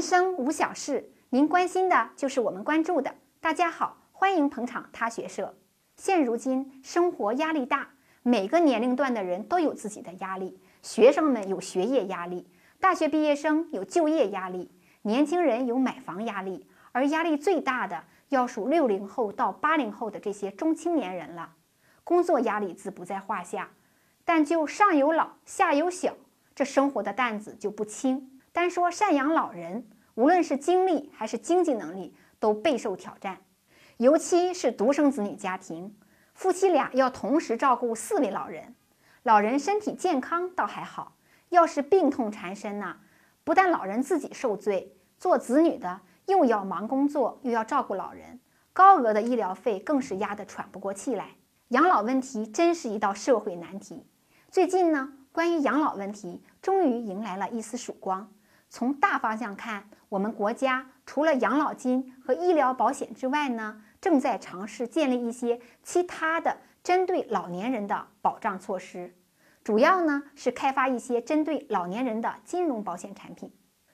民生无小事，您关心的就是我们关注的。大家好，欢迎捧场他学社。现如今生活压力大，每个年龄段的人都有自己的压力。学生们有学业压力，大学毕业生有就业压力，年轻人有买房压力，而压力最大的要数六零后到八零后的这些中青年人了。工作压力自不在话下，但就上有老下有小，这生活的担子就不轻。单说赡养老人，无论是精力还是经济能力，都备受挑战。尤其是独生子女家庭，夫妻俩要同时照顾四位老人。老人身体健康倒还好，要是病痛缠身呢，不但老人自己受罪，做子女的又要忙工作，又要照顾老人，高额的医疗费更是压得喘不过气来。养老问题真是一道社会难题。最近呢，关于养老问题终于迎来了一丝曙光。从大方向看，我们国家除了养老金和医疗保险之外呢，正在尝试建立一些其他的针对老年人的保障措施，主要呢是开发一些针对老年人的金融保险产品。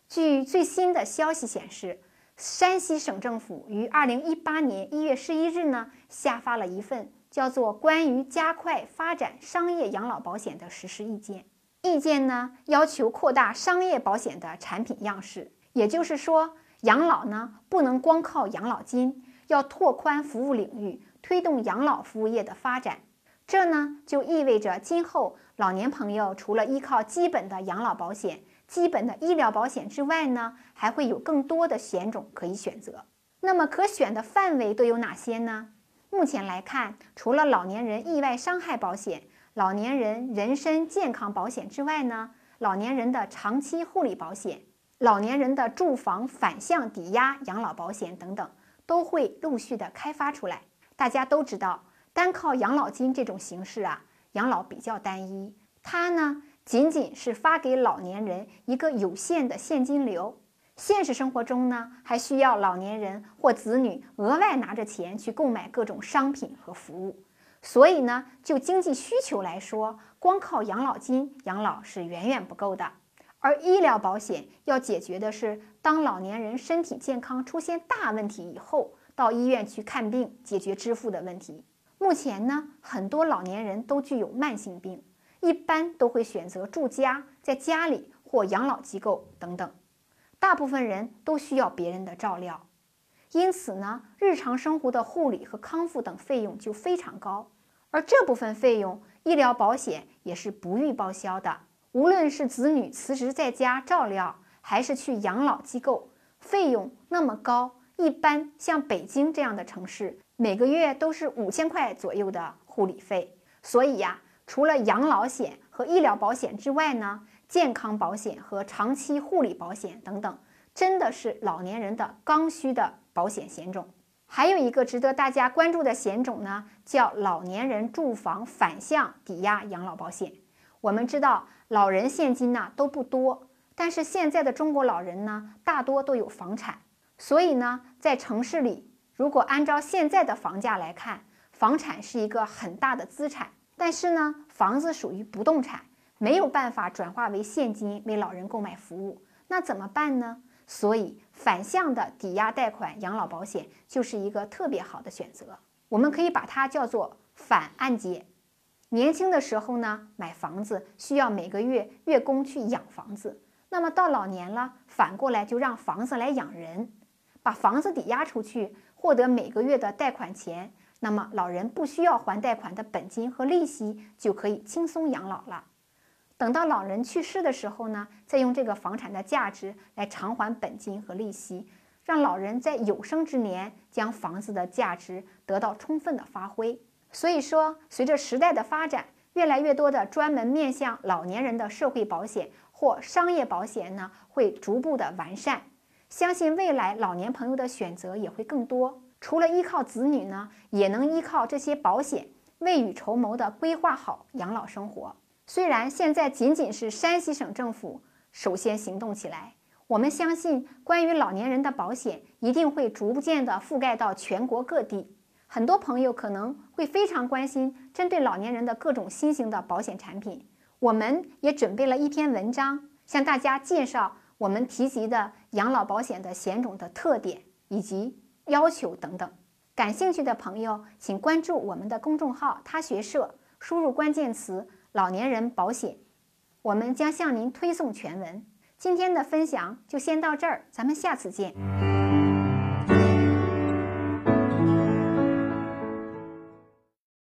据最新的消息显示，山西省政府于二零一八年一月十一日呢下发了一份叫做《关于加快发展商业养老保险的实施意见》。意见呢要求扩大商业保险的产品样式，也就是说，养老呢不能光靠养老金，要拓宽服务领域，推动养老服务业的发展。这呢就意味着今后老年朋友除了依靠基本的养老保险、基本的医疗保险之外呢，还会有更多的险种可以选择。那么可选的范围都有哪些呢？目前来看，除了老年人意外伤害保险。老年人人身健康保险之外呢，老年人的长期护理保险、老年人的住房反向抵押养老保险等等，都会陆续的开发出来。大家都知道，单靠养老金这种形式啊，养老比较单一，它呢仅仅是发给老年人一个有限的现金流。现实生活中呢，还需要老年人或子女额外拿着钱去购买各种商品和服务。所以呢，就经济需求来说，光靠养老金养老是远远不够的。而医疗保险要解决的是，当老年人身体健康出现大问题以后，到医院去看病，解决支付的问题。目前呢，很多老年人都具有慢性病，一般都会选择住家，在家里或养老机构等等。大部分人都需要别人的照料，因此呢，日常生活的护理和康复等费用就非常高。而这部分费用，医疗保险也是不予报销的。无论是子女辞职在家照料，还是去养老机构，费用那么高，一般像北京这样的城市，每个月都是五千块左右的护理费。所以呀，除了养老险和医疗保险之外呢，健康保险和长期护理保险等等，真的是老年人的刚需的保险险种。还有一个值得大家关注的险种呢，叫老年人住房反向抵押养老保险。我们知道，老人现金呢都不多，但是现在的中国老人呢，大多都有房产，所以呢，在城市里，如果按照现在的房价来看，房产是一个很大的资产。但是呢，房子属于不动产，没有办法转化为现金为老人购买服务，那怎么办呢？所以，反向的抵押贷款养老保险就是一个特别好的选择。我们可以把它叫做反按揭。年轻的时候呢，买房子需要每个月月供去养房子，那么到老年了，反过来就让房子来养人，把房子抵押出去，获得每个月的贷款钱，那么老人不需要还贷款的本金和利息，就可以轻松养老了。等到老人去世的时候呢，再用这个房产的价值来偿还本金和利息，让老人在有生之年将房子的价值得到充分的发挥。所以说，随着时代的发展，越来越多的专门面向老年人的社会保险或商业保险呢，会逐步的完善。相信未来老年朋友的选择也会更多。除了依靠子女呢，也能依靠这些保险，未雨绸缪的规划好养老生活。虽然现在仅仅是山西省政府首先行动起来，我们相信关于老年人的保险一定会逐渐的覆盖到全国各地。很多朋友可能会非常关心针对老年人的各种新型的保险产品，我们也准备了一篇文章向大家介绍我们提及的养老保险的险种的特点以及要求等等。感兴趣的朋友，请关注我们的公众号“他学社”，输入关键词“老年人保险”，我们将向您推送全文。今天的分享就先到这儿，咱们下次见。